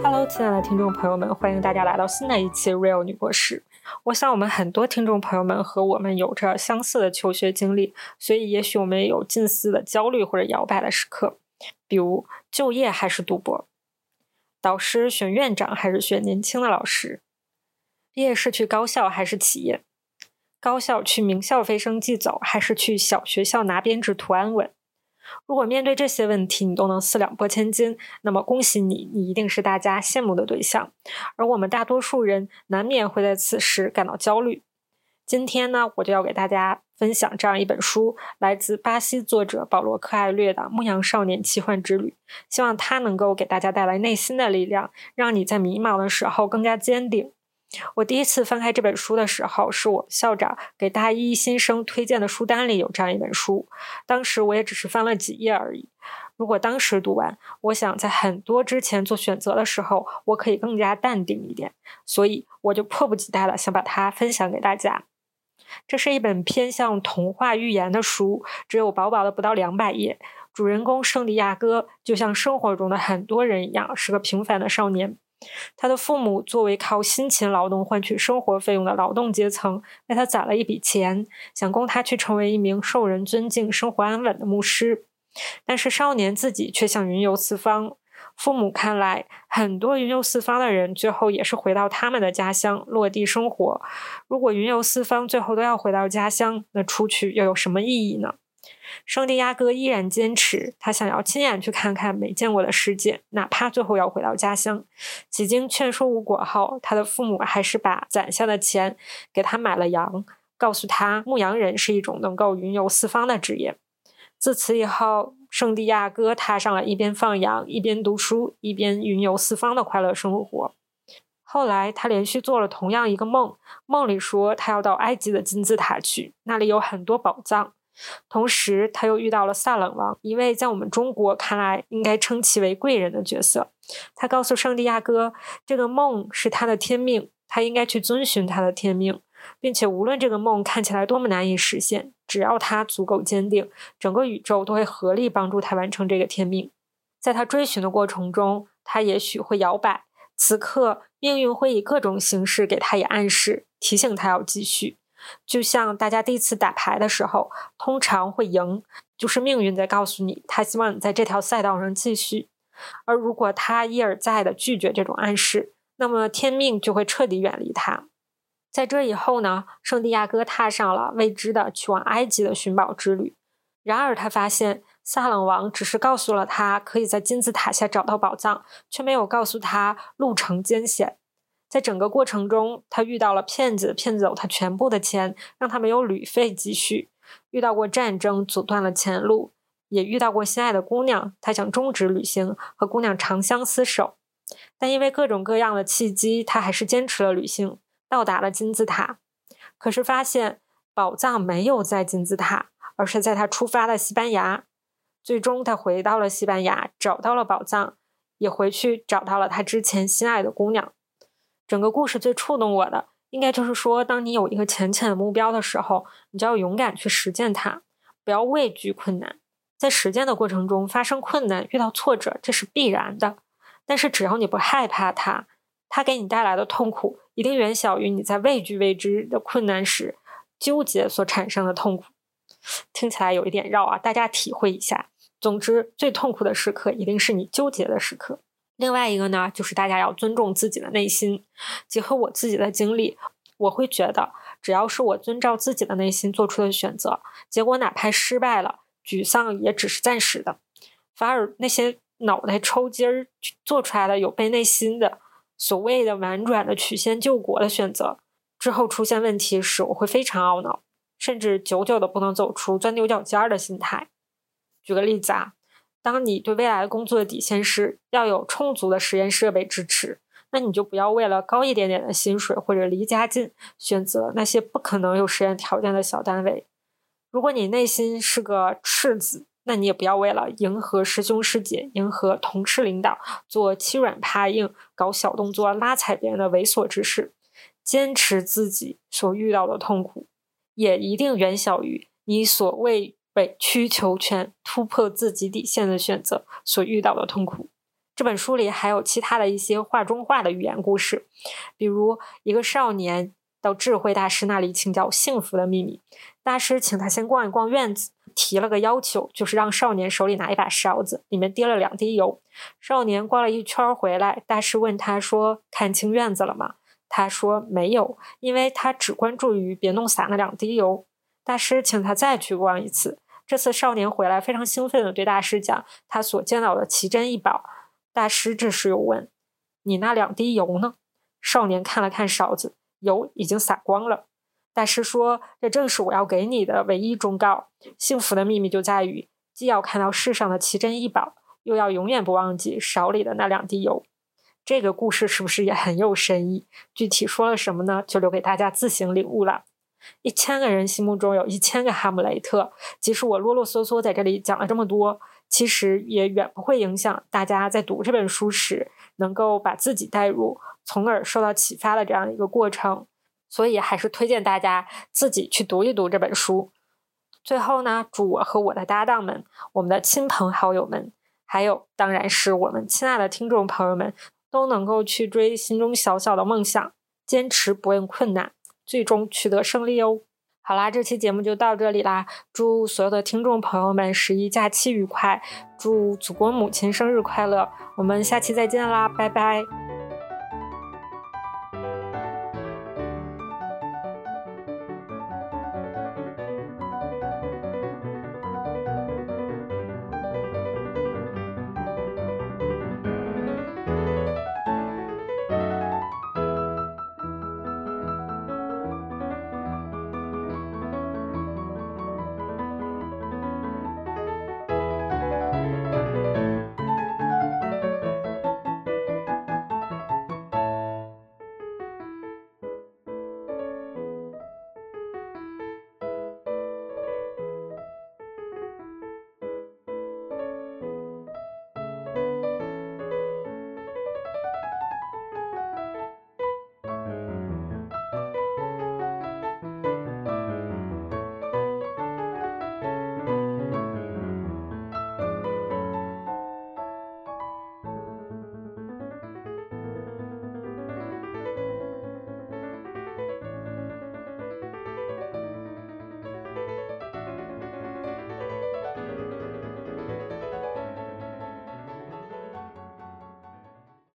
Hello，亲爱的听众朋友们，欢迎大家来到新的一期 Real 女博士。我想我们很多听众朋友们和我们有着相似的求学经历，所以也许我们也有近似的焦虑或者摇摆的时刻，比如就业还是读博，导师选院长还是选年轻的老师，毕业是去高校还是企业，高校去名校飞升即走还是去小学校拿编制图安稳。如果面对这些问题你都能四两拨千斤，那么恭喜你，你一定是大家羡慕的对象。而我们大多数人难免会在此时感到焦虑。今天呢，我就要给大家分享这样一本书，来自巴西作者保罗·克艾略的《牧羊少年奇幻之旅》，希望它能够给大家带来内心的力量，让你在迷茫的时候更加坚定。我第一次翻开这本书的时候，是我校长给大一新生推荐的书单里有这样一本书。当时我也只是翻了几页而已。如果当时读完，我想在很多之前做选择的时候，我可以更加淡定一点。所以我就迫不及待的想把它分享给大家。这是一本偏向童话寓言的书，只有薄薄的不到两百页。主人公圣地亚哥就像生活中的很多人一样，是个平凡的少年。他的父母作为靠辛勤劳动换取生活费用的劳动阶层，为他攒了一笔钱，想供他去成为一名受人尊敬、生活安稳的牧师。但是少年自己却想云游四方。父母看来，很多云游四方的人最后也是回到他们的家乡落地生活。如果云游四方最后都要回到家乡，那出去又有什么意义呢？圣地亚哥依然坚持，他想要亲眼去看看没见过的世界，哪怕最后要回到家乡。几经劝说无果后，他的父母还是把攒下的钱给他买了羊，告诉他牧羊人是一种能够云游四方的职业。自此以后，圣地亚哥踏上了一边放羊、一边读书、一边云游四方的快乐生活。后来，他连续做了同样一个梦，梦里说他要到埃及的金字塔去，那里有很多宝藏。同时，他又遇到了萨冷王，一位在我们中国看来应该称其为贵人的角色。他告诉圣地亚哥，这个梦是他的天命，他应该去遵循他的天命，并且无论这个梦看起来多么难以实现，只要他足够坚定，整个宇宙都会合力帮助他完成这个天命。在他追寻的过程中，他也许会摇摆，此刻命运会以各种形式给他以暗示，提醒他要继续。就像大家第一次打牌的时候，通常会赢，就是命运在告诉你，他希望你在这条赛道上继续。而如果他一而再的拒绝这种暗示，那么天命就会彻底远离他。在这以后呢，圣地亚哥踏上了未知的去往埃及的寻宝之旅。然而他发现，萨冷王只是告诉了他可以在金字塔下找到宝藏，却没有告诉他路程艰险。在整个过程中，他遇到了骗子，骗走他全部的钱，让他没有旅费积蓄；遇到过战争，阻断了前路；也遇到过心爱的姑娘，他想终止旅行，和姑娘长相厮守。但因为各种各样的契机，他还是坚持了旅行，到达了金字塔。可是发现宝藏没有在金字塔，而是在他出发的西班牙。最终，他回到了西班牙，找到了宝藏，也回去找到了他之前心爱的姑娘。整个故事最触动我的，应该就是说，当你有一个浅浅的目标的时候，你就要勇敢去实践它，不要畏惧困难。在实践的过程中发生困难、遇到挫折，这是必然的。但是只要你不害怕它，它给你带来的痛苦一定远小于你在畏惧未知的困难时纠结所产生的痛苦。听起来有一点绕啊，大家体会一下。总之，最痛苦的时刻一定是你纠结的时刻。另外一个呢，就是大家要尊重自己的内心。结合我自己的经历，我会觉得，只要是我遵照自己的内心做出的选择，结果哪怕失败了，沮丧也只是暂时的。反而那些脑袋抽筋儿做出来的有悖内心的所谓的婉转的曲线救国的选择，之后出现问题时，我会非常懊恼，甚至久久的不能走出钻牛角尖儿的心态。举个例子啊。当你对未来工作的底线是要有充足的实验设备支持，那你就不要为了高一点点的薪水或者离家近，选择那些不可能有实验条件的小单位。如果你内心是个赤子，那你也不要为了迎合师兄师姐、迎合同事领导，做欺软怕硬、搞小动作拉踩别人的猥琐之事。坚持自己所遇到的痛苦，也一定远小于你所谓。委曲求全、突破自己底线的选择所遇到的痛苦，这本书里还有其他的一些画中画的寓言故事，比如一个少年到智慧大师那里请教幸福的秘密，大师请他先逛一逛院子，提了个要求，就是让少年手里拿一把勺子，里面滴了两滴油。少年逛了一圈回来，大师问他说：“看清院子了吗？”他说：“没有，因为他只关注于别弄洒那两滴油。”大师请他再去逛一次。这次少年回来，非常兴奋地对大师讲他所见到的奇珍异宝。大师这时又问：“你那两滴油呢？”少年看了看勺子，油已经洒光了。大师说：“这正是我要给你的唯一忠告。幸福的秘密就在于，既要看到世上的奇珍异宝，又要永远不忘记勺里的那两滴油。”这个故事是不是也很有深意？具体说了什么呢？就留给大家自行领悟了。一千个人心目中有一千个哈姆雷特。即使我啰啰嗦嗦在这里讲了这么多，其实也远不会影响大家在读这本书时能够把自己带入，从而受到启发的这样一个过程。所以还是推荐大家自己去读一读这本书。最后呢，祝我和我的搭档们、我们的亲朋好友们，还有当然是我们亲爱的听众朋友们，都能够去追心中小小的梦想，坚持不问困难。最终取得胜利哦！好啦，这期节目就到这里啦！祝所有的听众朋友们十一假期愉快，祝祖国母亲生日快乐！我们下期再见啦，拜拜！